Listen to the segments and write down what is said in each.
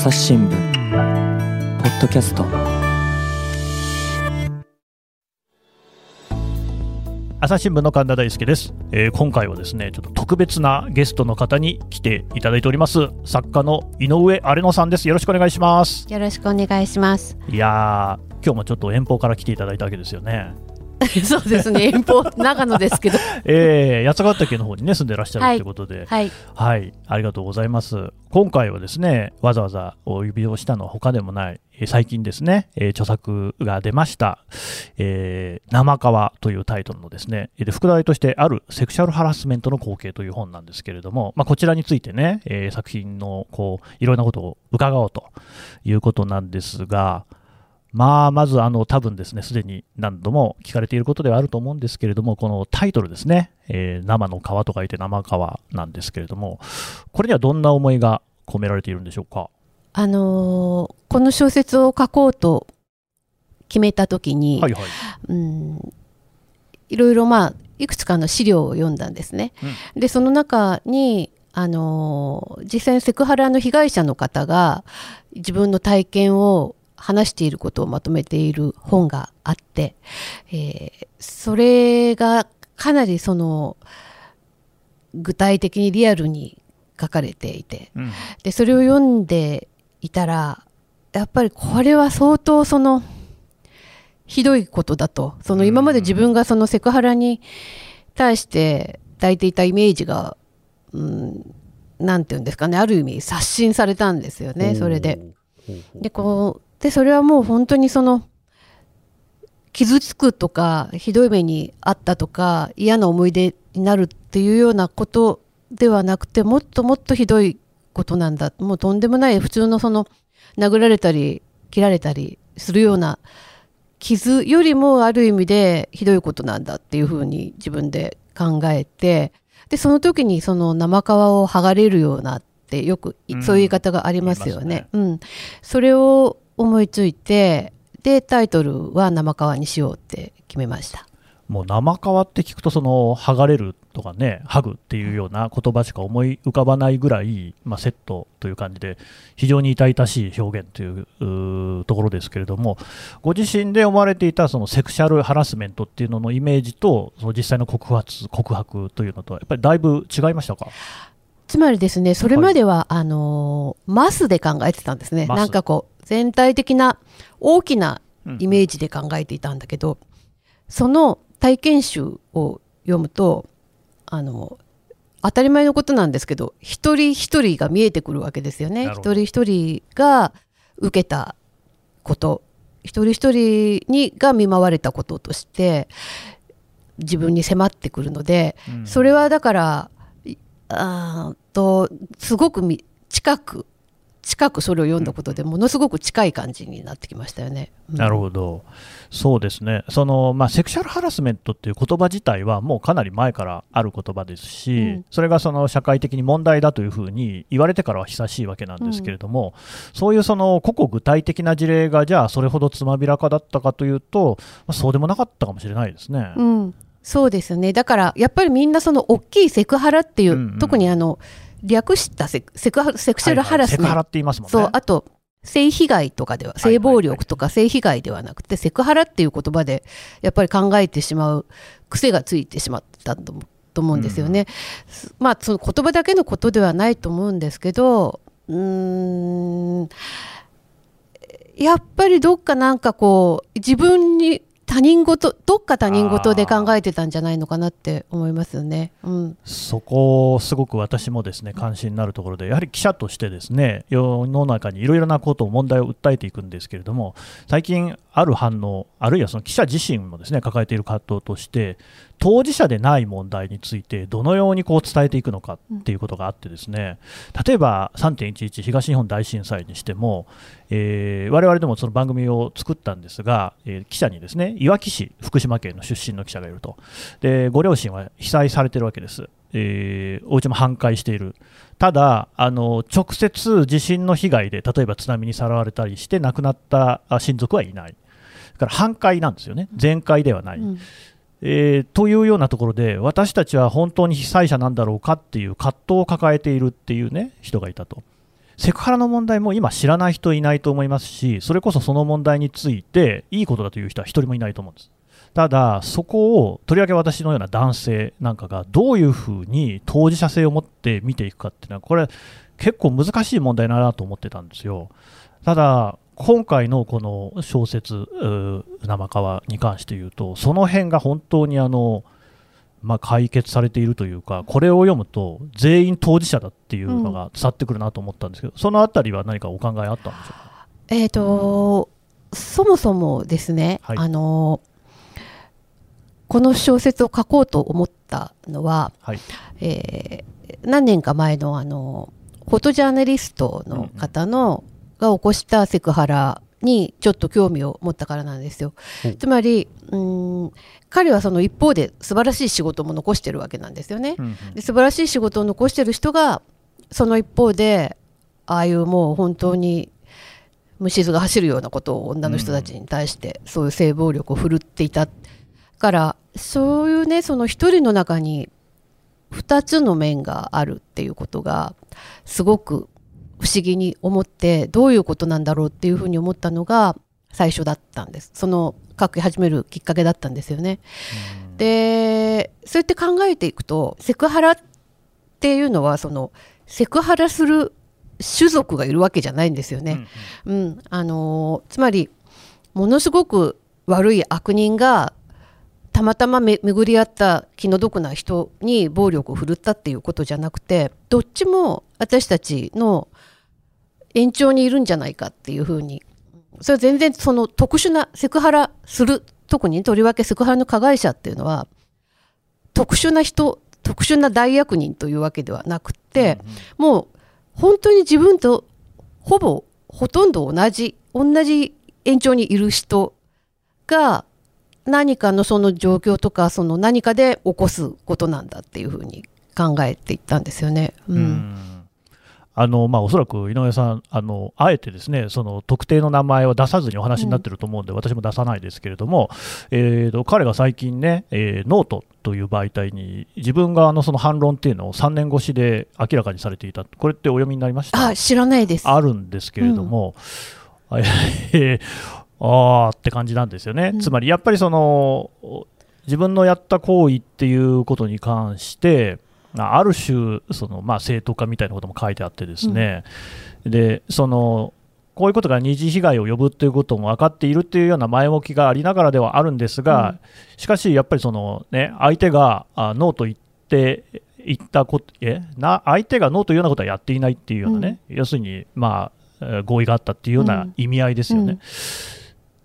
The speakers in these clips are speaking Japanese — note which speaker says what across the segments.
Speaker 1: 朝日新聞。ポッドキャスト。
Speaker 2: 朝日新聞の神田大輔です、えー今回はですねちょっと特別なゲストの方に来ていただいております。作家の井上荒野さんです。よろしくお願いします。
Speaker 3: よろしくお願いします。
Speaker 2: いやー今日もちょっと遠方から来ていただいたわけですよね
Speaker 3: そうですね、遠方、長野ですけど。
Speaker 2: えー、八ヶ岳の方にね住んでらっしゃるということで、
Speaker 3: はい。
Speaker 2: はい、ありがとうございます。今回はですね、わざわざお呼びをしたのは他でもない、えー最近ですね、えー著作が出ました、えー生川というタイトルのですね、えーで副題としてあるセクシャルハラスメントの光景という本なんですけれども、まあ、こちらについてね、えー作品のこういろんなことを伺おうということなんですが、まあ、まず、あの、多分ですね、すでに何度も聞かれていることではあると思うんですけれども、このタイトルですね、えー生の川と書いて生川なんですけれども、これにはどんな思いが込められているんでしょうか？
Speaker 3: あのーこの小説を書こうと決めたときに、
Speaker 2: はいはい。
Speaker 3: うん、いろいろまあ、いくつかの資料を読んだんですね。で、その中に、あのー実際にセクハラの被害者の方が自分の体験を話していることをまとめている本があって、えーそれがかなりその具体的にリアルに書かれていて
Speaker 2: うん
Speaker 3: でそれを読んでいたらやっぱりこれは相当そのひどいことだとその今まで自分がそのセクハラに対して抱いていたイメージが、うん、なんていうんですかねある意味刷新されたんですよねそれで。。でこうでそれはもう本当にその傷つくとかひどい目にあったとか嫌な思い出になるっていうようなことではなくてもっともっとひどいことなんだ。もうとんでもない普通のその殴られたり切られたりするような傷よりもある意味でひどいことなんだっていうふうに自分で考えてでその時にその生皮を剥がれるようなってよくそういう言い方がありますよ
Speaker 2: 言い
Speaker 3: ね。うん、それを思いついてでタイトルは生皮にしようって決めました。
Speaker 2: もう生川って聞くと、その剥がれるとかね、剥ぐっていうような言葉しか思い浮かばないぐらい、まあ、セットという感じで、非常に痛々しい表現というところですけれども、ご自身で思われていたそのセクシャルハラスメントっていうののイメージと、その実際の告発告白というのとは、やっぱりだいぶ違いましたか？
Speaker 3: つまりですねそれまでは、あのーマスで考えてたんですね。なんかこう全体的な大きなイメ
Speaker 2: ー
Speaker 3: ージで考えていたんだけど、その体験集を読むとあの当たり前のことなんですけど一人一人が見えてくるわけですよね。一人一人が受けたこと。一人一人にが見舞われたこととして自分に迫ってくるので、
Speaker 2: うん。
Speaker 3: それはだからいあーとすごくみ近く近くそれを読んだことでものすごく近い感じになってきましたよね。うん。
Speaker 2: なるほど、そうですね、そのまあ、セクシャルハラスメントっていう言葉自体は、もうかなり前からある言葉ですし、
Speaker 3: うん。
Speaker 2: それがその社会的に問題だというふうに言われてからは久しいわけなんですけれども、そういうその個々具体的な事例が、じゃあ、それほどつまびらかだったかというと、まあそうでもなかったかもしれないですね。
Speaker 3: うん、そうですね。だからやっぱりみんなその大きいセクハラっていう、
Speaker 2: うんうん
Speaker 3: 特にあの略したセクセクハセクシャルハラスメント、
Speaker 2: はいはいセクハラって言いますもんね。
Speaker 3: そうあと性被害とかでは性暴力とか性被害ではなくて、セクハラっていう言葉でやっぱり考えてしまう癖がついてしまったと思うんですよね。まあその言葉だけのことではないと思うんですけどうーんやっぱりどっかなんかこう自分に他人事どっか他人事で考えてたんじゃないのかなって思いますよね。うん、
Speaker 2: そこ、すごく私もですね関心になるところで、やはり記者としてですね世の中にいろいろなことを問題を訴えていくんですけれども、最近、ある反応、あるいはその記者自身もですね抱えている葛藤として、当事者でない問題について、どのようにこう伝えていくのかっていうことがあって、ですね。例えば3.11東日本大震災にしても、えー、我々でもその番組を作ったんですが、えー記者にですねいわき市、福島県の出身の記者がいると、でご両親は被災されてるわけです。えーお家も半壊している、ただ、あの直接地震の被害で、例えば津波にさらわれたりして亡くなった親族はいない、だから半壊なんですよね、全壊ではない。
Speaker 3: うん。
Speaker 2: えーというようなところで、私たちは本当に被災者なんだろうかっていう葛藤を抱えているっていうね、人がいたと。セクハラの問題も今知らない人いないと思いますし、それこそその問題についていいことだという人は一人もいないと思うんです。ただ、そこをとりわけ私のような男性なんかがどういうふうに当事者性を持って見ていくかっていうのは、これ、結構難しい問題だなと思ってたんですよ。ただ、今回のこの小説、生川に関して言うと、その辺が本当にあの、まあ、解決されているというか、これを読むと、全員当事者だっていうのが伝わってくるなと思ったんですけど、うん、そのあたりは何かお考えあったんでしょうか？
Speaker 3: えーと、そもそもですね、はい、あのこの小説を書こうと思ったのは、はい、えー、何年か前のあのフォトジャーナリストの方の、うんうん、が起こしたセクハラにちょっと興味を持ったからなんですよ。つまりうん彼はその一方で素晴らしい仕事も残してるわけなんですよね。うんうん、で素晴らしい仕事を残してる人がその一方でああいうもう本当に虫唾が走るようなことを女の人たちに対してそういう性暴力を振るっていたからそういうねその一人の中に2つの面があるっていうことがすごく不思議に思ってどういうことなんだろうっていうふうに思ったのが最初だったんですその書き始めるきっかけだったんですよね。でそうやって考えていくとセクハラっていうのはそのセクハラする種族がいるわけじゃないんですよね。うん、うん、あのつまりものすごく悪い悪人がたまたま巡り合った気の毒な人に暴力を振るったっていうことじゃなくてどっちも私たちの延長にいるんじゃないかっていうふうに。それは全然その特殊なセクハラする特にとりわけセクハラの加害者っていうのは特殊な人特殊な大悪人というわけではなくて、もう本当に自分とほぼほとんど同じ同じ延長にいる人が何かのその状況とかその何かで起こすことなんだっていうふうに考えていったんですよね。うん、うん。
Speaker 2: あのまあ、おそらく井上さんあの、あえてですねその特定の名前を出さずにお話になってると思うんで、うん、私も出さないですけれども、えーと、彼が最近ね、えー、ノートという媒体に自分側のその反論っていうのを3年越しで明らかにされていた、これってお読みになりました？
Speaker 3: あ知らないです。
Speaker 2: あるんですけれども、うん、えー、ああって感じなんですよね、うん、つまりやっぱりその自分のやった行為っていうことに関して、ある種その、まあ、正当化みたいなことも書いてあってですね、うん、でそのこういうことが二次被害を呼ぶということも分かっているというような前置きがありながらではあるんですが、うん、しかしやっぱりその、ね、相手があノーと言って言ったことえな相手がノーというようなことはやっていないっていうようなね、うん、要するに、まあ、合意があったっていうような意味合いですよね。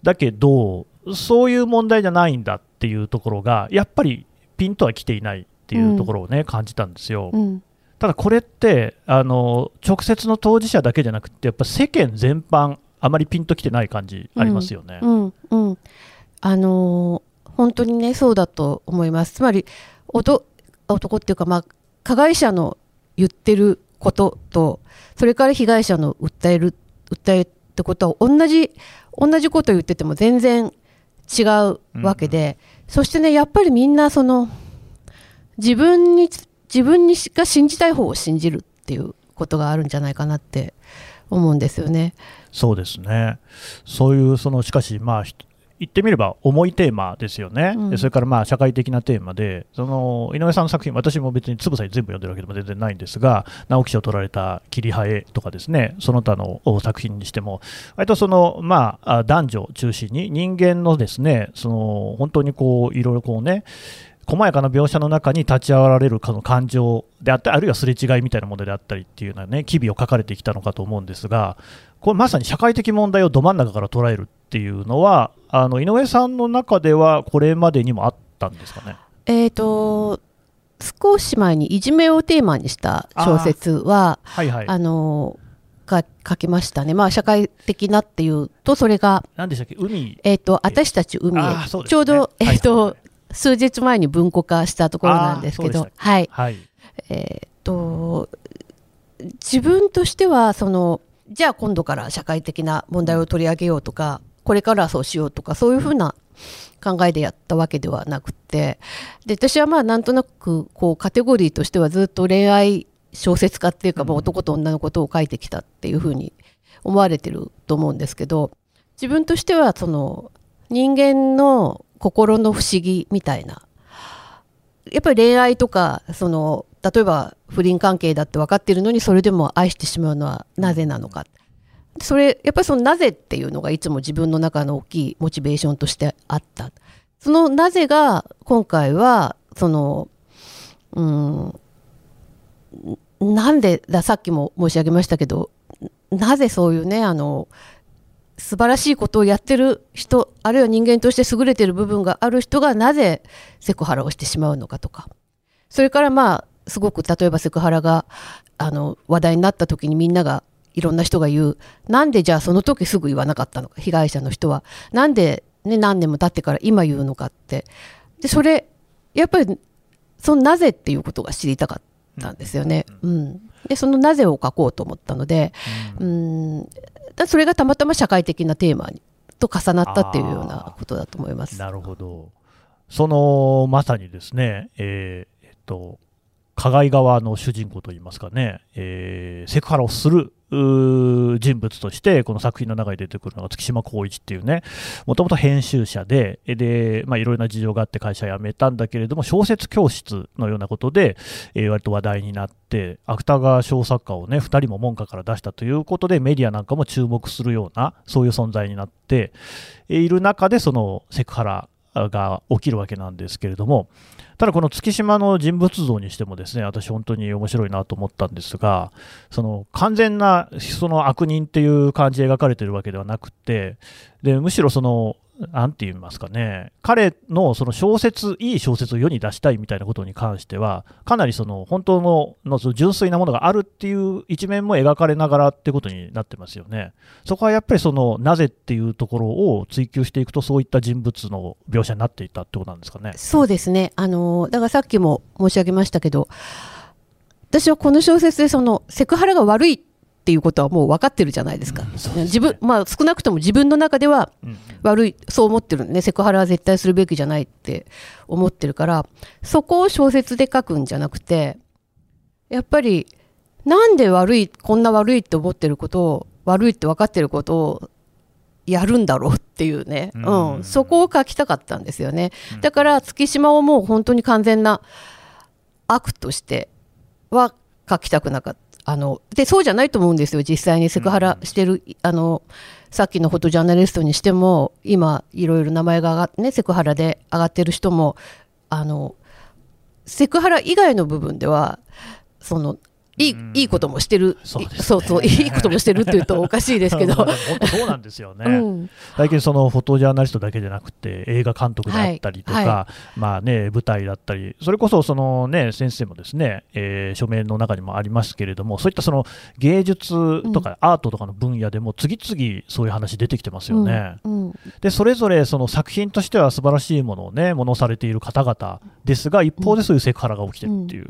Speaker 2: だけど、そういう問題じゃないんだっていうところが、やっぱりピンとは来ていないっていうところをね、うん、感じたんですよ。うん、ただこれってあの、直接の当事者だけじゃなくて、やっぱ世間全般、あまりピンときてない感じありますよね。
Speaker 3: うんうん、あのー、本当にね、そうだと思います。つまり男っていうか、まあ、加害者の言ってることと、それから被害者の訴える訴えってことは同じ同じこと言ってても全然違うわけで、うん、そしてねやっぱりみんなその自分に自分にが信じたい方を信じるっていうことがあるんじゃないかなって思うんですよね。
Speaker 2: そうですね。そういうそのしかしまあ言ってみれば重いテーマですよね、うん、それからまあ社会的なテーマで、その井上さんの作品、私も別につぶさに全部読んでるわけでも全然ないんですが、直木賞を取られた桐葉絵とかですね、その他の作品にしても、割とその、まあ、男女中心に人間のですね、その本当にこういろいろこうね、細やかな描写の中に立ち会われるかの感情であったり、あるいはすれ違いみたいなものであったりっていうようなね、機微を書かれてきたのかと思うんですが、これまさに社会的問題をど真ん中から捉えるっていうのは、あの井上さんの中ではこれまでにもあったんですかね？
Speaker 3: えーと少し前にいじめをテーマにした小説はあ、はいはい、あのが書きましたね、まあ、社会的なっていうとそれが
Speaker 2: 何でしたっけ？海、
Speaker 3: えーと、私たち海へ、ね、ちょうど、えーと、はいはい、数日前に文庫化したところなんですけどはい、はい、えーと自分としてはそのじゃあ今度から社会的な問題を取り上げようとかこれからそうしようとかそういうふうな考えでやったわけではなくてで私はまあなんとなくこうカテゴリーとしてはずっと恋愛小説家っていうか、
Speaker 2: うん。
Speaker 3: もう男と女のことを書いてきたっていうふうに思われてると思うんですけど自分としてはその人間の心の不思議みたいなやっぱり恋愛とかその例えば不倫関係だって分かっているのにそれでも愛してしまうのはなぜなのかそれやっぱりそのなぜっていうのがいつも自分の中の大きいモチベーションとしてあった。そのなぜが今回はそのうんなんでださっきも申し上げましたけどなぜそういうねあの素晴らしいことをやってる人あるいは人間として優れてる部分がある人がなぜセクハラをしてしまうのかとか。それからまあすごく例えばセクハラがあの話題になった時にみんながいろんな人が言う。なんでじゃあその時すぐ言わなかったのか？被害者の人は。なんで、ね、何年も経ってから今言うのかって。でそれやっぱりそのなぜっていうことが知りたかったんですよね。うん、でそのなぜを書こうと思ったので、うん、だそれがたまたま社会的なテーマにと重なったっていうようなことだと思います。
Speaker 2: なるほど。そのまさにですね、えーえっと、加害側の主人公といいますかね、えーセクハラをする人物として、この作品の中に出てくるのが月島光一っていうね、もともと編集者で、で、まあ、いろいろな事情があって会社辞めたんだけれども、小説教室のようなことで、えー割と話題になって、芥川賞作家をね、2人も門下から出したということで、メディアなんかも注目するような、そういう存在になっている中で、そのセクハラが起きるわけなんですけれども、ただこの月島の人物像にしてもですね、私本当に面白いなと思ったんですが、その完全なその悪人っていう感じで描かれてるわけではなくて、でむしろその、なんて言いますかね、彼のその小説、いい小説を世に出したいみたいなことに関しては、かなりその本当ののその純粋なものがあるっていう一面も描かれながらってことになってますよね。そこはやっぱりそのなぜっていうところを追求していくと、そういった人物の描写になっていたってことなんですかね。
Speaker 3: そうですね。あの、だからさっきも申し上げましたけど、私はこの小説でそのセクハラが悪いっていうことはもう分かってるじゃないですか。
Speaker 2: うん
Speaker 3: 自分、まあ少なくとも自分の中では
Speaker 2: うん
Speaker 3: 悪い、そう思ってるね。セクハラは絶対するべきじゃないって思ってるから、そこを小説で書くんじゃなくて、やっぱり、なんで悪い、こんな悪いって思ってることを、悪いって分かってることをやるんだろうっていうね、
Speaker 2: う
Speaker 3: うんん、そこを書きたかったんですよね。
Speaker 2: うん
Speaker 3: だから月島をもう本当に完全な悪としては書きたくなかった。あのでそうじゃないと思うんですよ、実際にセクハラしてる、あのさっきのフォトジャーナリストにしても、今、いろいろ名前が上がっね、セクハラで上がってる人も、あのセクハラ以外の部分では、そのいい
Speaker 2: うん。
Speaker 3: いいこともしてる、
Speaker 2: そうね。
Speaker 3: そういいこともしてるっていうとおかしいですけど。
Speaker 2: 本当そうなんですよね。
Speaker 3: うん、
Speaker 2: 最近そのフォトジャーナリストだけじゃなくて映画監督であったりとか、
Speaker 3: はいは
Speaker 2: まあね舞台だったりそれこそそのね先生もですね、えー書面の中にもありますけれどもそういったその芸術とかアートとかの分野でも次々そういう話出てきてますよね。
Speaker 3: うんうん。
Speaker 2: でそれぞれその作品としては素晴らしいものをねものされている方々ですが一方でそういうセクハラが起きてるっていう、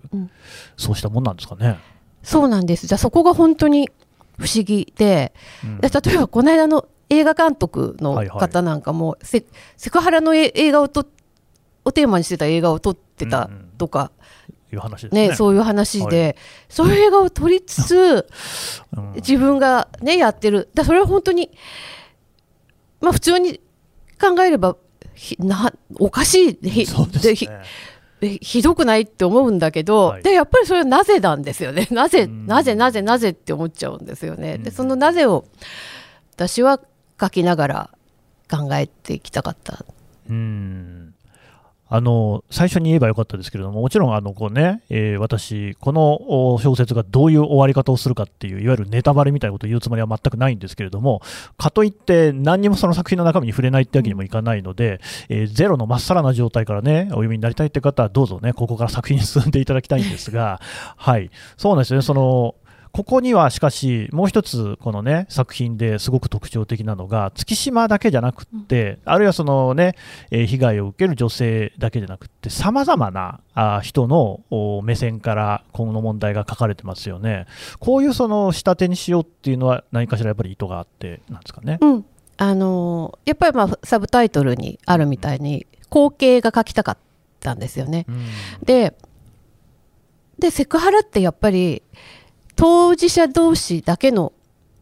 Speaker 2: そうしたもんなんですかね。
Speaker 3: そうなんです。じゃあそこが本当に不思議で、
Speaker 2: うん。
Speaker 3: で例えばこの間の映画監督の
Speaker 2: はいはい。
Speaker 3: 方なんかも、セセクハラのえ映画をとをテーマにしてた映画を撮ってたとか、
Speaker 2: いう話ですね。
Speaker 3: ねそういう話で、
Speaker 2: は
Speaker 3: そうい。う映画を撮りつつ
Speaker 2: うん。
Speaker 3: 自分がねやってる。だそれは本当にまあ普通に考えればひなおかしい
Speaker 2: ね。
Speaker 3: えひどくないって思うんだけど、
Speaker 2: はい。
Speaker 3: でやっぱりそれはなぜなんですよね。なぜ
Speaker 2: うん。
Speaker 3: なぜなぜなぜって思っちゃうんですよね、
Speaker 2: うん。
Speaker 3: でそのなぜを私は書きながら考えていきたかった。
Speaker 2: うんあの最初に言えばよかったですけれども、もちろんあのこう、ねえー私、この小説がどういう終わり方をするかっていう、いわゆるネタバレみたいなことを言うつもりは全くないんですけれども、かといって、何にもその作品の中身に触れないってわけにもいかないので、えーゼロのまっさらな状態からね、お読みになりたいって方は、どうぞね、ここから作品に進んでいただきたいんですが、はい、そうなんですね、そのここにはしかし、もう一つ、このね、作品ですごく特徴的なのが、月島だけじゃなくって、あるいはそのね、えー被害を受ける女性だけじゃなくって、さまざまな人のお目線からこの問題が書かれてますよね。こういうその仕立てにしようっていうのは、何かしらやっぱり意図があってなんですかね。
Speaker 3: うんあのーやっぱりまあサブタイトルにあるみたいに光景が書きたかったんですよね
Speaker 2: うん
Speaker 3: ででセクハラってやっぱり当事者同士だけの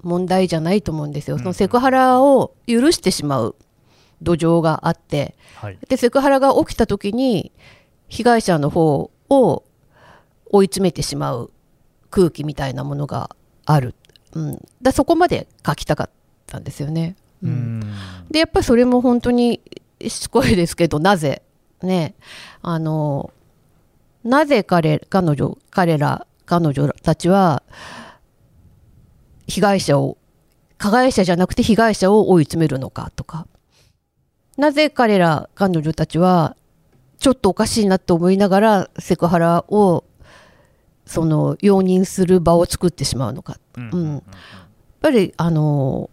Speaker 3: 問題じゃないと思うんですよ、そのセクハラを許してしまう。土壌があって、
Speaker 2: はい。
Speaker 3: でセクハラが起きた時に被害者の方を追い詰めてしまう空気みたいなものがある、うん、だそこまで書きたかったんですよね。
Speaker 2: う
Speaker 3: うん。
Speaker 2: ん
Speaker 3: でやっぱりそれも本当にしつこいですけどなぜ？ね。あのなぜ彼彼女彼ら彼女たちは被害者を加害者じゃなくて被害者を追い詰めるのかとか。なぜ彼ら彼女たちはちょっとおかしいなと思いながらセクハラをその容認する場を作ってしまうのか。
Speaker 2: うん。
Speaker 3: うん。やっぱりあの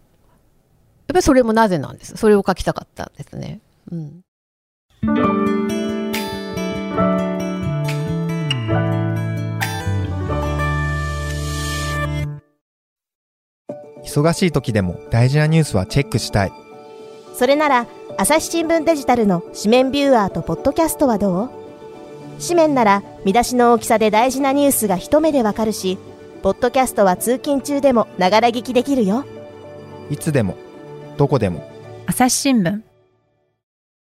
Speaker 3: やっぱりそれもなぜなんです。それを書きたかったんですね。うん
Speaker 4: 忙しい時でも大事なニュースはチェックしたい。
Speaker 5: それなら朝日新聞デジタルの紙面ビューアーとポッドキャストはどう？紙面なら見出しの大きさで大事なニュースが一目でわかるしポッドキャストは通勤中でもながら聞きできるよ。
Speaker 4: いつでもどこでも。
Speaker 6: 朝日新聞。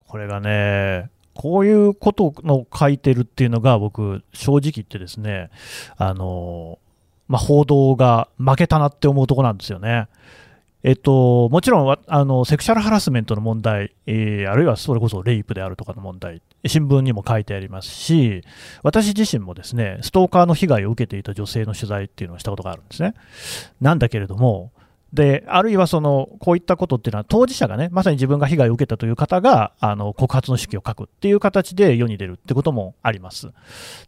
Speaker 2: これがね、こういうことの書いてるっていうのが、僕、正直言ってですね、あのまあ、報道が負けたなって思うとこなんですよね。えっと、もちろんあのセクシャルハラスメントの問題、えーあるいはそれこそレイプであるとかの問題、新聞にも書いてありますし、私自身もですねストーカーの被害を受けていた女性の取材っていうのをしたことがあるんですね。なんだけれども、であるいはそのこういったことっていうのは、当事者がね、まさに自分が被害を受けたという方があの告発の手記を書くっていう形で世に出るってこともあります。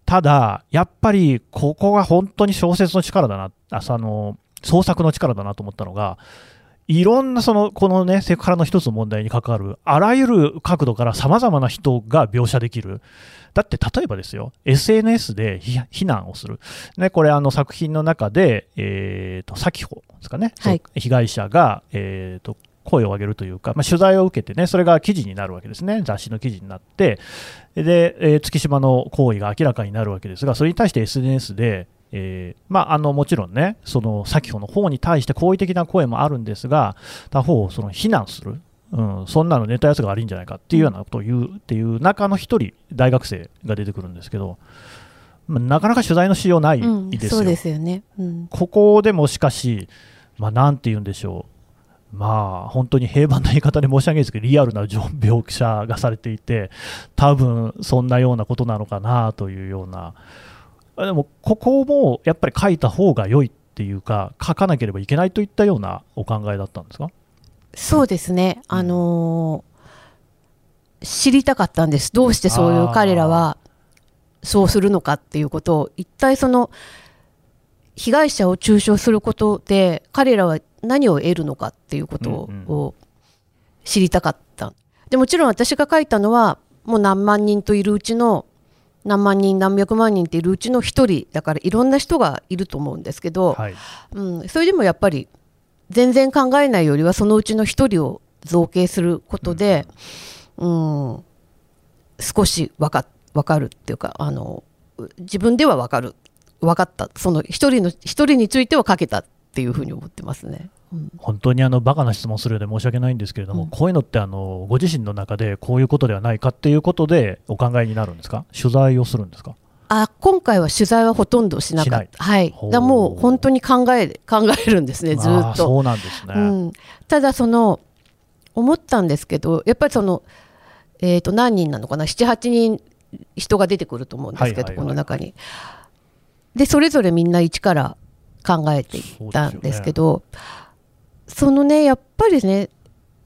Speaker 2: ただ、やっぱりここが本当に小説の力だな、あの創作の力だなと思ったのが、いろんなそのこのねセクハラの一つの問題に関わるあらゆる角度からさまざまな人が描写できる。だって例えばですよ、SNS で非非難をする、ね、これ、あの作品の中で、えー、と先ほですかね、
Speaker 3: はい。
Speaker 2: 被害者が、えー、と声を上げるというか、まあ、取材を受けてね、それが記事になるわけですね、雑誌の記事になって、で、えー月島の行為が明らかになるわけですが、それに対して SNS で、えーまあ、あのもちろんね、その先ほどの方に対して好意的な声もあるんですが、他方をその非難する、うん、そんなのネタやつが悪いんじゃないかっていうようなことを言うっていう中の一人、大学生が出てくるんですけど、まあなかなか取材のしようない
Speaker 3: うん
Speaker 2: ですよ。
Speaker 3: そうですよね。うん
Speaker 2: ここでもしかし、まあ、なんて言うんでしょう、まあ、本当に平凡な言い方で申し訳ないですけど、リアルな描写がされていて、多分そんなようなことなのかなというような、あでも、ここもやっぱり書いた方が良いっていうか、書かなければいけないといったようなお考えだったんですか？
Speaker 3: そうですね。あのー知りたかったんです。どうしてそういう彼らはそうするのかっていうことを、一体その被害者を中傷することで彼らは何を得るのかっていうこと
Speaker 2: うん
Speaker 3: を知りたかった。でもちろん私が書いたのはもう何万人といるうちの何万人何百万人っているうちの一人だからいろんな人がいると思うんですけど、
Speaker 2: はい、
Speaker 3: うん、それでもやっぱり全然考えないよりはそのうちの一人を造形することで、うん。少し分か分かるっていうかあの自分では分かる。分かった。その一人の一人については書けたっていうふうに思ってますね。うん
Speaker 2: 本当にあのバカな質問するようで申し訳ないんですけれども、
Speaker 3: うん
Speaker 2: こういうのってあのご自身の中でこういうことではないかっていうことでお考えになるんですか、取材をするんですか？
Speaker 3: あ今回は取材はほとんどしなかった。はい。だもう本当に考え 考えるんですねずっと。
Speaker 2: そうなんですね。
Speaker 3: うん、ただその思ったんですけどやっぱりその、えー、と何人なのかな？78人人が出てくると思うんですけど、この中に。でそれぞれみんな一から考えていったんですけどそのねやっぱりね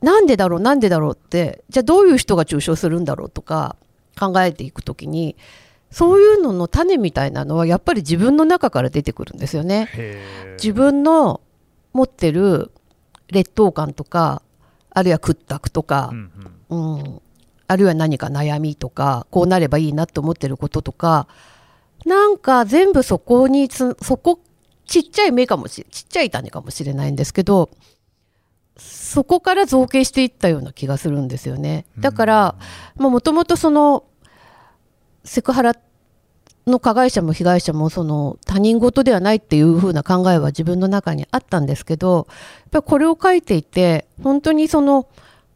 Speaker 3: なんでだろうなんでだろうってじゃあどういう人が中傷するんだろうとか考えていくときにそういうのの種みたいなのはやっぱり自分の中から出てくるんですよね。自分の持ってる劣等感とかあるいは屈託とか
Speaker 2: う、んうん。
Speaker 3: うん。あるいは何か悩みとかこうなればいいなと思ってることとかなんか全部そこにつそこちっちゃい芽かもしちっちゃい種かもしれないんですけどそこから造形していったような気がするんですよね。だからもともとそのセクハラの加害者も被害者もその他人事ではないっていう風な考えは自分の中にあったんですけどやっぱりこれを書いていて本当にその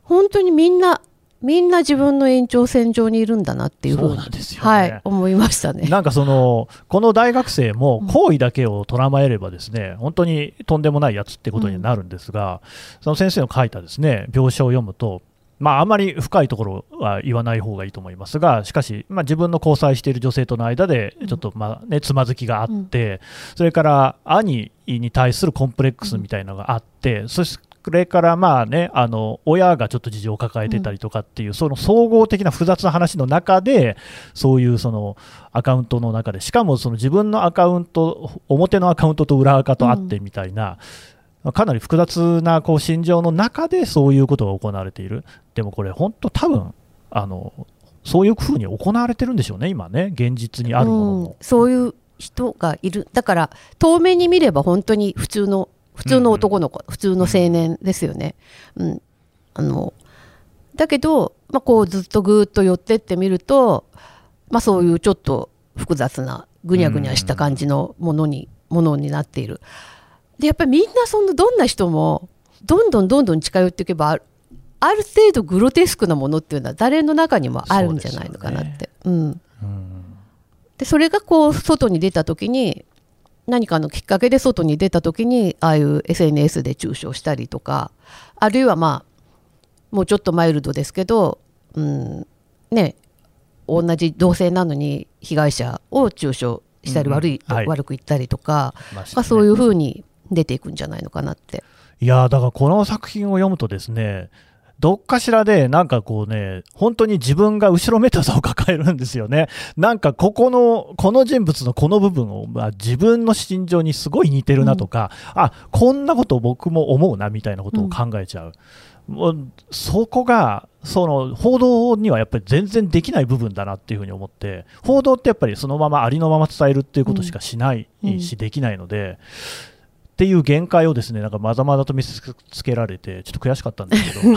Speaker 3: 本当にみんなみんな自分の延長線上にいるんだなっていうふうに
Speaker 2: ね。
Speaker 3: はい、思いましたね。
Speaker 2: なんかそのこの大学生も行為だけをとらまえればですね本当にとんでもないやつってことになるんですが、その先生の書いたですね描写を読むと、まあ、あまり深いところは言わない方がいいと思いますがしかし、まあ、自分の交際している女性との間でちょっとまあ、ね、つまずきがあって、それから兄に対するコンプレックスみたいなのがあって、そしてそれからまあね、あの親がちょっと事情を抱えてたりとかっていう、その総合的な複雑な話の中で、そういうそのアカウントの中で、しかもその自分のアカウント、表のアカウントと裏アカとあってみたいな、かなり複雑なこう心情の中でそういうことが行われている、でもこれ、本当、多分あのそういうふうに行われてるんでしょうね、今ね、現実にあるもの
Speaker 3: うん
Speaker 2: も。
Speaker 3: そういう人がいる。だから遠目に見れば本当に普通の普通の男の子、普通の青年ですよね。うん、あのだけど、まあ、こうずっとぐーっと寄ってってみると、まあ、そういうちょっと複雑なぐにゃぐにゃした感じのものに,、ものになっている。でやっぱりみんなそのどんな人もどんどんどんどん近寄っていけばある程度グロテスクなものっていうのは誰の中にもあるんじゃないのかなって。うん
Speaker 2: うん
Speaker 3: でそれがこう外に出た時に何かのきっかけで外に出た時にああいう SNS で中傷したりとかあるいはまあもうちょっとマイルドですけど、うん、ね同じ同性なのに被害者を中傷したり
Speaker 2: うん
Speaker 3: 悪い、
Speaker 2: はい
Speaker 3: 悪く言ったりとか、
Speaker 2: ま
Speaker 3: あ、そういうふうに出ていくんじゃないのかなって。
Speaker 2: いやーだからこの作品を読むとですねどっかしらでなんかこうね本当に自分が後ろめたさを抱えるんですよね。なんかここのこの人物のこの部分を、まあ、自分の心情にすごい似てるなとか、あこんなこと僕も思うなみたいなことを考えちゃう、もうそこがその報道にはやっぱり全然できない部分だなっていうふうに思って報道ってやっぱりそのままありのまま伝えるっていうことしかしない
Speaker 3: うん。
Speaker 2: し、できないので。っていう限界をですねなんかまざまざと見せつけられてちょっと悔しかったんですけど。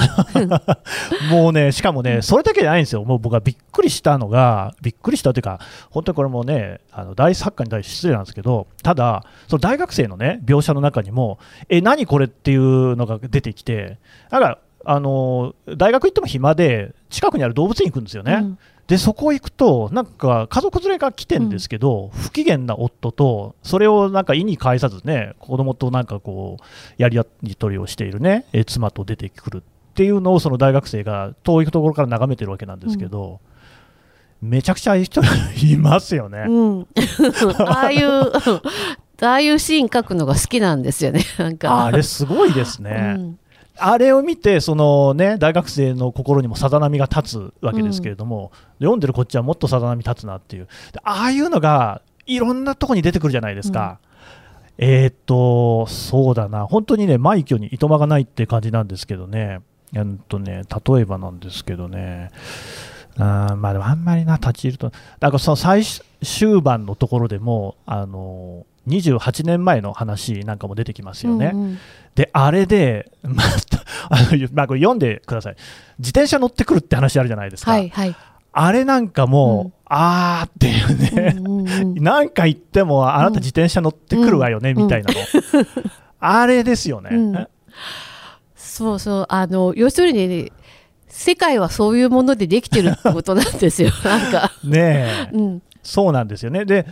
Speaker 2: もうねしかもねそれだけじゃないんですよ。もう僕はびっくりしたのがびっくりしたというか本当にこれもねあの大作家に対して失礼なんですけどただその大学生のね描写の中にもえ何これっていうのが出てきてだからあの大学行っても暇で近くにある動物園行くんですよね、
Speaker 3: うん。
Speaker 2: でそこ行くと、なんか家族連れが来てんですけど、不機嫌な夫と、それをなんか意に介さずね、子供となんかこう、やり取りをしているね、え妻と出てくるっていうのを、その大学生が遠いところから眺めてるわけなんですけど、めちゃくちゃいい人いますよね。
Speaker 3: うん、ああいうああいうシーン書くのが好きなんですよねなんか。
Speaker 2: あれすごいですね。
Speaker 3: うん
Speaker 2: あれを見て、そのね、大学生の心にもさざ波が立つわけですけれども、読んでるこっちはもっとさざ波立つなっていう、でああいうのがいろんなとこに出てくるじゃないですか。えーっと、そうだな、本当にね、枚挙にいとまがないって感じなんですけどね、うんとね例えばなんですけどね、あーまあ、でもあんまりな、立ち入ると、なんかその最終盤のところでも、あの28年前の話なんかも出てきますよね。
Speaker 3: うんうん。
Speaker 2: で、あれで、また、あの、まあ、これ読んでください。自転車乗ってくるって話あるじゃないですか。
Speaker 3: はいはい、
Speaker 2: あれなんかもう、
Speaker 3: うん。
Speaker 2: あーっていうね、
Speaker 3: うんうんうん。
Speaker 2: なんか言っても、あなた自転車乗ってくるわよね、
Speaker 3: うん。
Speaker 2: みたいなの。あれですよね。
Speaker 3: うん。そうそう。あの要するに、ね、世界はそういうものでできてるってことなんですよ。なんか、
Speaker 2: ねえ、
Speaker 3: うん。
Speaker 2: そうなんですよね。で、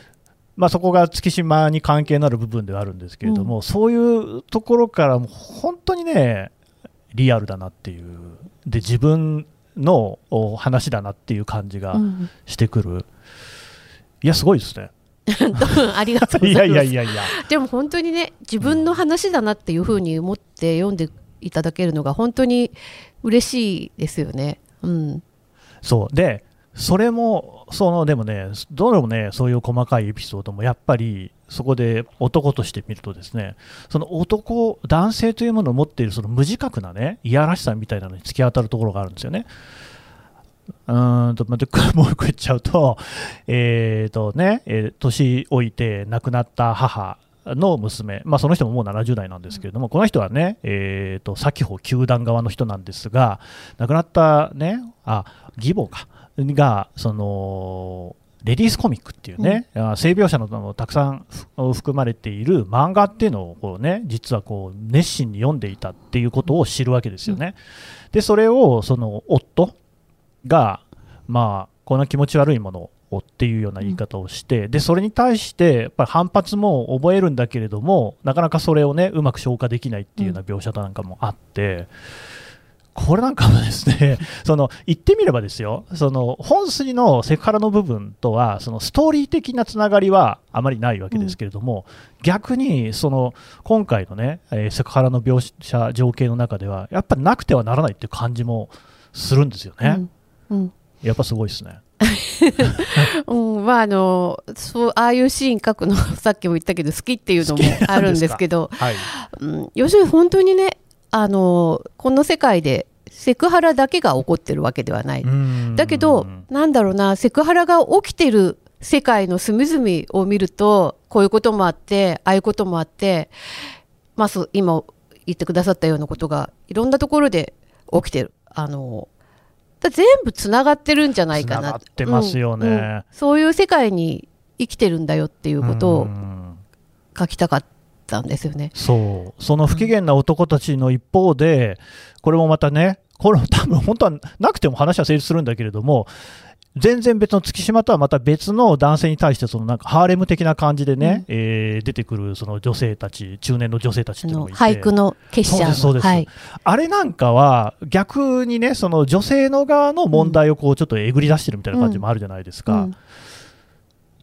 Speaker 2: まあ、そこが月島に関係のある部分ではあるんですけれども、そういうところからも本当にね、リアルだなっていう、で自分のお話だなっていう感じが
Speaker 3: うん
Speaker 2: してくる、いや、すごいですね。
Speaker 3: ありがとうご
Speaker 2: い
Speaker 3: ざいます。
Speaker 2: やいやいやいや、
Speaker 3: でも本当にね自分の話だなっていうふうに思って読んでいただけるのが本当に嬉しいですよね。うん、
Speaker 2: そう、で、それも、そのでもね、どれもね、そういう細かいエピソードもやっぱり、そこで男として見るとですね、その男、男性というものを持っているその無自覚なね、いやらしさみたいなのに突き当たるところがあるんですよね。うんと、ま もう一個言っちゃうと、えーとね、えー年老いて亡くなった母の娘、まあ、その人ももう70代なんですけれども、この人はね、えーと、先ほ球団側の人なんですが、亡くなったね、あ、義母か、が、その、レディースコミックっていうね、あ性描写ののたくさんふ含まれている漫画っていうのをこう、ね、実はこう熱心に読んでいたっていうことを知るわけですよね。でそれをその夫が、まあ、こんな気持ち悪いものをっていうような言い方をして、でそれに対してやっぱり反発も覚えるんだけれどもなかなかそれをねうまく消化できないっていうような描写なんかもあって。これなんかもですね、その言ってみればですよ、その本筋のセクハラの部分とは、そのストーリー的なつながりはあまりないわけですけれども、逆にその今回のね、えーセクハラの描写、情景の中では、やっぱなくてはならないっていう感じもするんですよね。
Speaker 3: うんうん
Speaker 2: やっぱすごいですね。
Speaker 3: うん、まああのそうああいうシーン書くのさっきも言ったけど好きっていうのもあるんですけど
Speaker 2: はい。
Speaker 3: うん、要するに本当にねあのこの世界でセクハラだけが起こってるわけではない。だけど、なんだろうな、セクハラが起きてる世界の隅々を見ると、こういうこともあって、ああいうこともあって、まあ、今言ってくださったようなことが、いろんなところで起きてる。あのだ全部つながってるんじゃないかな。
Speaker 2: ってますよね。
Speaker 3: うん。うん。そういう世界に生きてるんだよっていうことを
Speaker 2: うん。
Speaker 3: 書きたかったんですよね。
Speaker 2: そう、その不機嫌な男たちの一方で、これもまたね、これも多分本当はなくても話は成立するんだけれども、全然別の月島とはまた別の男性に対して、そのなんかハーレム的な感じでね、えー出てくるその女性たち、中年の女性たちっていうの
Speaker 3: 俳句の結社。の
Speaker 2: そうですそうです。
Speaker 3: はい、
Speaker 2: あれなんかは、逆にね、その女性の側の問題をこうちょっとえぐり出してるみたいな感じもあるじゃないですか。
Speaker 3: うん。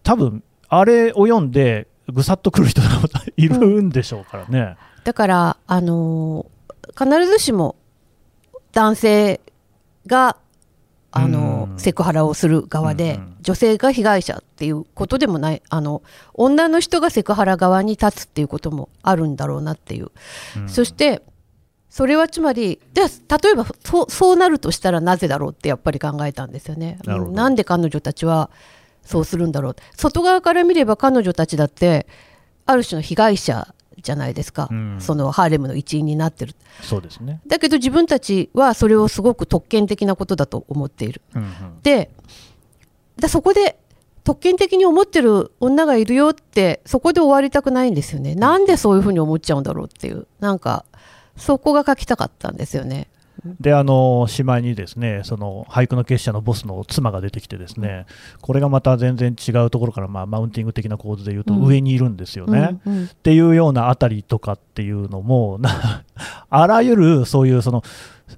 Speaker 2: 多分あれを読んで、ぐさっとくる人がまたいるんでしょうからね。
Speaker 3: だから、あのー必ずしも男性が、あのー
Speaker 2: うん。
Speaker 3: セクハラをする側で、
Speaker 2: うんうん。
Speaker 3: 女性が被害者っていうことでもないあの女の人がセクハラ側に立つっていうこともあるんだろうなっていう、
Speaker 2: うん。
Speaker 3: そしてそれはつまりで例えばそうそうなるとしたらなぜだろうってやっぱり考えたんですよね。
Speaker 2: な
Speaker 3: んで彼女たちはそうするんだろう。外側から見れば彼女たちだってある種の被害者じゃないですか、
Speaker 2: うん。
Speaker 3: そのハーレムの一員になってる。
Speaker 2: そうですね。
Speaker 3: だけど自分たちはそれをすごく特権的なことだと思っている。
Speaker 2: うんうん。
Speaker 3: でだそこで特権的に思ってる女がいるよってそこで終わりたくないんですよね。なんでそういうふうに思っちゃうんだろうっていう。なんかそこが書きたかったんですよね
Speaker 2: で、あの、しまいにですね、その俳句の結社のボスの妻が出てきてですね、これがまた全然違うところから、まあ、マウンティング的な構図で言うと、
Speaker 3: うん。
Speaker 2: 上にいるんですよね。
Speaker 3: うんうん。
Speaker 2: っていうようなあたりとかっていうのも、な あらゆるそういうその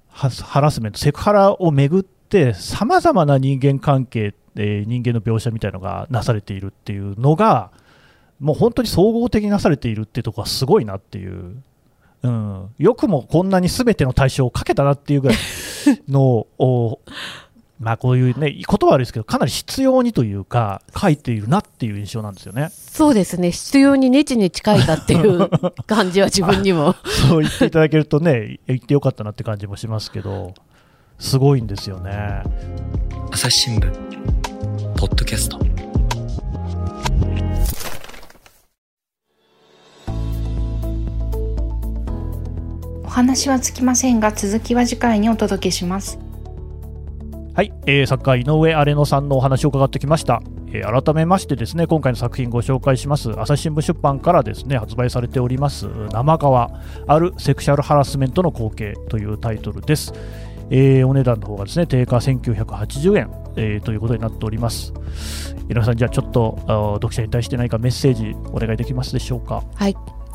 Speaker 2: ハハラスメント、セクハラをめぐって、さまざまな人間関係、えー人間の描写みたいのがなされているっていうのが、もう本当に総合的になされているっていうところがすごいなっていう、うん、よくもこんなにすべての対象をかけたなっていうぐらい の、おまあこういうね、言葉は悪いですけど、かなり必要にというか、書いているなっていう印象なんですよね。
Speaker 3: そうですね必要にネチネチ書いたっていう 感じは自分にも
Speaker 2: そう言っていただけるとね、言ってよかったなって感じもしますけど、すごいんですよね。
Speaker 1: 朝日新聞ポッドキャスト
Speaker 6: 話はつきませんが続きは次回にお届けします。
Speaker 2: はい、えー、作家井上荒野さんのお話を伺ってきました、えー改めましてですね今回の作品ご紹介します。朝日新聞出版からですね発売されております生川あるセクシャルハラスメントの光景というタイトルです、えーお値段の方がですね定価1980円、えーということになっております。井上さんじゃあちょっと読者に対して何かメッセージお願いできますでしょうか？
Speaker 3: はい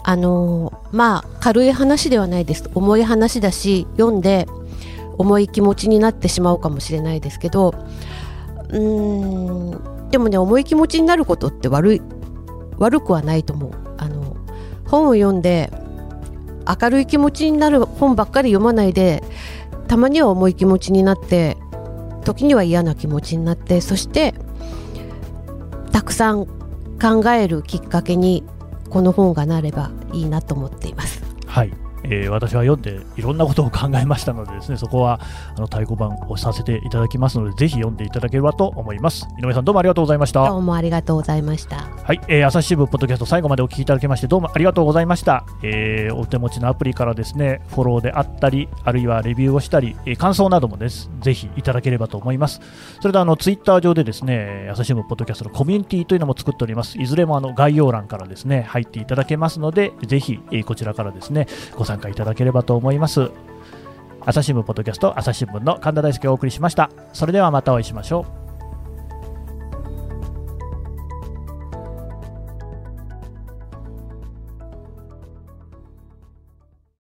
Speaker 3: あのまあ軽い話ではないです。重い話だし読んで重い気持ちになってしまうかもしれないですけどうーんでもね重い気持ちになることって悪い悪くはないと思う。あの本を読んで明るい気持ちになる本ばっかり読まないでたまには重い気持ちになって時には嫌な気持ちになってそしてたくさん考えるきっかけにこの本がなればいいなと思っています。
Speaker 2: はい、ええー私は読んでいろんなことを考えましたのでですねそこはあの太鼓判をさせていただきますのでぜひ読んでいただければと思います。井上さんどうもありがとうございました。
Speaker 3: どうもありがとうございました。
Speaker 2: はい、えー朝日新聞ポッドキャスト最後までお聞きいただきましてどうもありがとうございました、えーお手持ちのアプリからですねフォローであったりあるいはレビューをしたり、えー感想などもです。ぜひいただければと思います。それであのツイッター上でですね朝日新聞ポッドキャストのコミュニティというのも作っております。いずれもあの概要欄からですね入っていただけますのでぜひ、えーこちらからですねご参参加いただければと思います。朝日新聞ポッドキャスト朝日新聞の神田大輔をお送りしました。それではまたお会いしましょう。